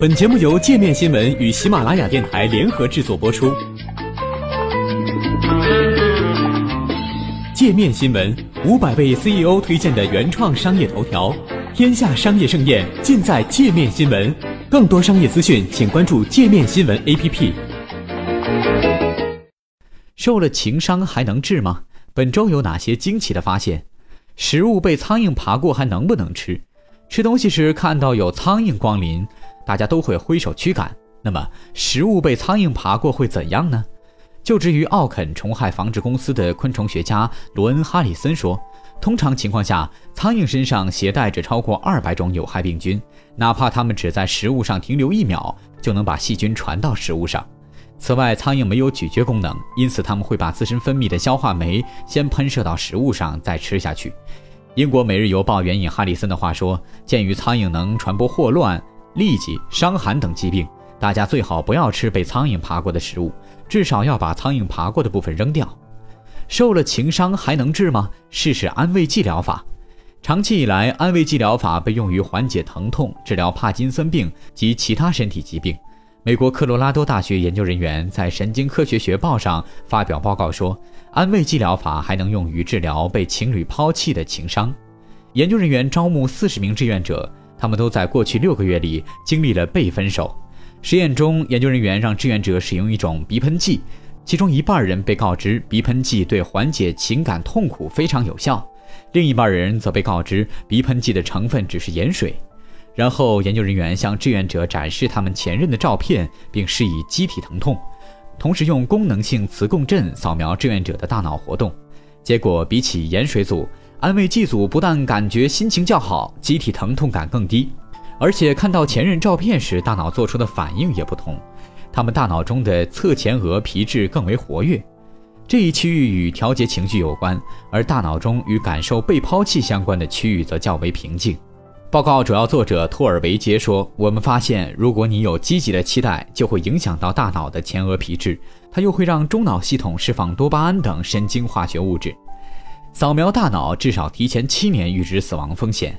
本节目由界面新闻与喜马拉雅电台联合制作播出。界面新闻五百位 CEO 推荐的原创商业头条，天下商业盛宴尽在界面新闻。更多商业资讯，请关注界面新闻 APP。受了情伤还能治吗？本周有哪些惊奇的发现？食物被苍蝇爬过还能不能吃？吃东西时看到有苍蝇光临。大家都会挥手驱赶。那么，食物被苍蝇爬过会怎样呢？就职于奥肯虫害防治公司的昆虫学家罗恩·哈里森说：“通常情况下，苍蝇身上携带着超过二百种有害病菌，哪怕它们只在食物上停留一秒，就能把细菌传到食物上。此外，苍蝇没有咀嚼功能，因此它们会把自身分泌的消化酶先喷射到食物上，再吃下去。”英国《每日邮报》援引哈里森的话说：“鉴于苍蝇能传播霍乱。”痢疾、伤寒等疾病，大家最好不要吃被苍蝇爬过的食物，至少要把苍蝇爬过的部分扔掉。受了情伤还能治吗？试试安慰剂疗法。长期以来，安慰剂疗法被用于缓解疼痛、治疗帕金森病及其他身体疾病。美国科罗拉多大学研究人员在《神经科学学报》上发表报告说，安慰剂疗法还能用于治疗被情侣抛弃的情伤。研究人员招募四十名志愿者。他们都在过去六个月里经历了被分手。实验中，研究人员让志愿者使用一种鼻喷剂，其中一半人被告知鼻喷剂对缓解情感痛苦非常有效，另一半人则被告知鼻喷剂的成分只是盐水。然后，研究人员向志愿者展示他们前任的照片，并示意机体疼痛，同时用功能性磁共振扫描志愿者的大脑活动。结果，比起盐水组。安慰剂组不但感觉心情较好，机体疼痛感更低，而且看到前任照片时，大脑做出的反应也不同。他们大脑中的侧前额皮质更为活跃，这一区域与调节情绪有关，而大脑中与感受被抛弃相关的区域则较为平静。报告主要作者托尔维杰说：“我们发现，如果你有积极的期待，就会影响到大脑的前额皮质，它又会让中脑系统释放多巴胺等神经化学物质。”扫描大脑至少提前七年预知死亡风险。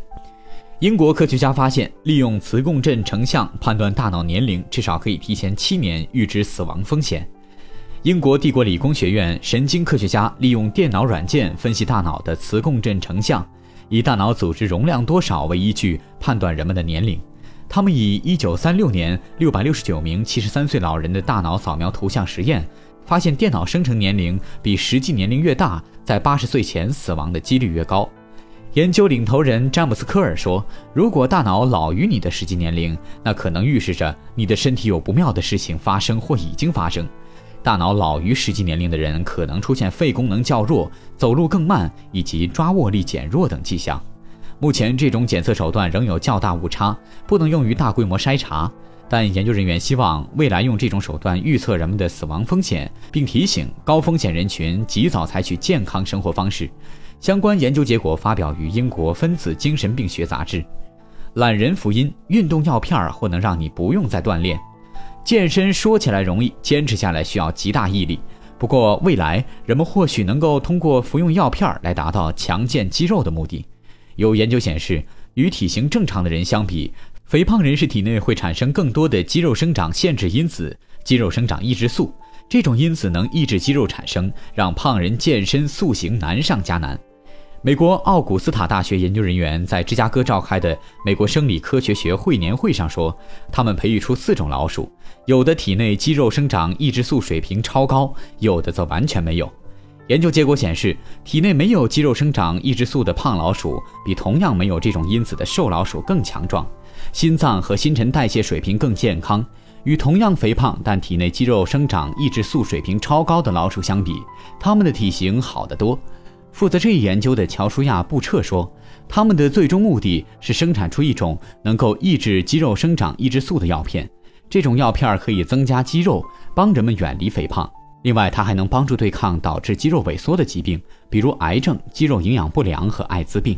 英国科学家发现，利用磁共振成像判断大脑年龄，至少可以提前七年预知死亡风险。英国帝国理工学院神经科学家利用电脑软件分析大脑的磁共振成像，以大脑组织容量多少为依据判断人们的年龄。他们以1936年669名73岁老人的大脑扫描图像实验。发现电脑生成年龄比实际年龄越大，在八十岁前死亡的几率越高。研究领头人詹姆斯·科尔说：“如果大脑老于你的实际年龄，那可能预示着你的身体有不妙的事情发生或已经发生。大脑老于实际年龄的人可能出现肺功能较弱、走路更慢以及抓握力减弱等迹象。目前，这种检测手段仍有较大误差，不能用于大规模筛查。”但研究人员希望未来用这种手段预测人们的死亡风险，并提醒高风险人群及早采取健康生活方式。相关研究结果发表于英国分子精神病学杂志。懒人福音：运动药片或能让你不用再锻炼。健身说起来容易，坚持下来需要极大毅力。不过未来人们或许能够通过服用药片来达到强健肌肉的目的。有研究显示，与体型正常的人相比。肥胖人士体内会产生更多的肌肉生长限制因子——肌肉生长抑制素。这种因子能抑制肌肉产生，让胖人健身塑形难上加难。美国奥古斯塔大学研究人员在芝加哥召开的美国生理科学学会年会上说，他们培育出四种老鼠，有的体内肌肉生长抑制素水平超高，有的则完全没有。研究结果显示，体内没有肌肉生长抑制素的胖老鼠，比同样没有这种因子的瘦老鼠更强壮。心脏和新陈代谢水平更健康，与同样肥胖但体内肌肉生长抑制素水平超高的老鼠相比，它们的体型好得多。负责这一研究的乔舒亚·布彻说：“他们的最终目的是生产出一种能够抑制肌肉生长抑制素的药片。这种药片可以增加肌肉，帮人们远离肥胖。另外，它还能帮助对抗导致肌肉萎缩的疾病，比如癌症、肌肉营养不良和艾滋病。”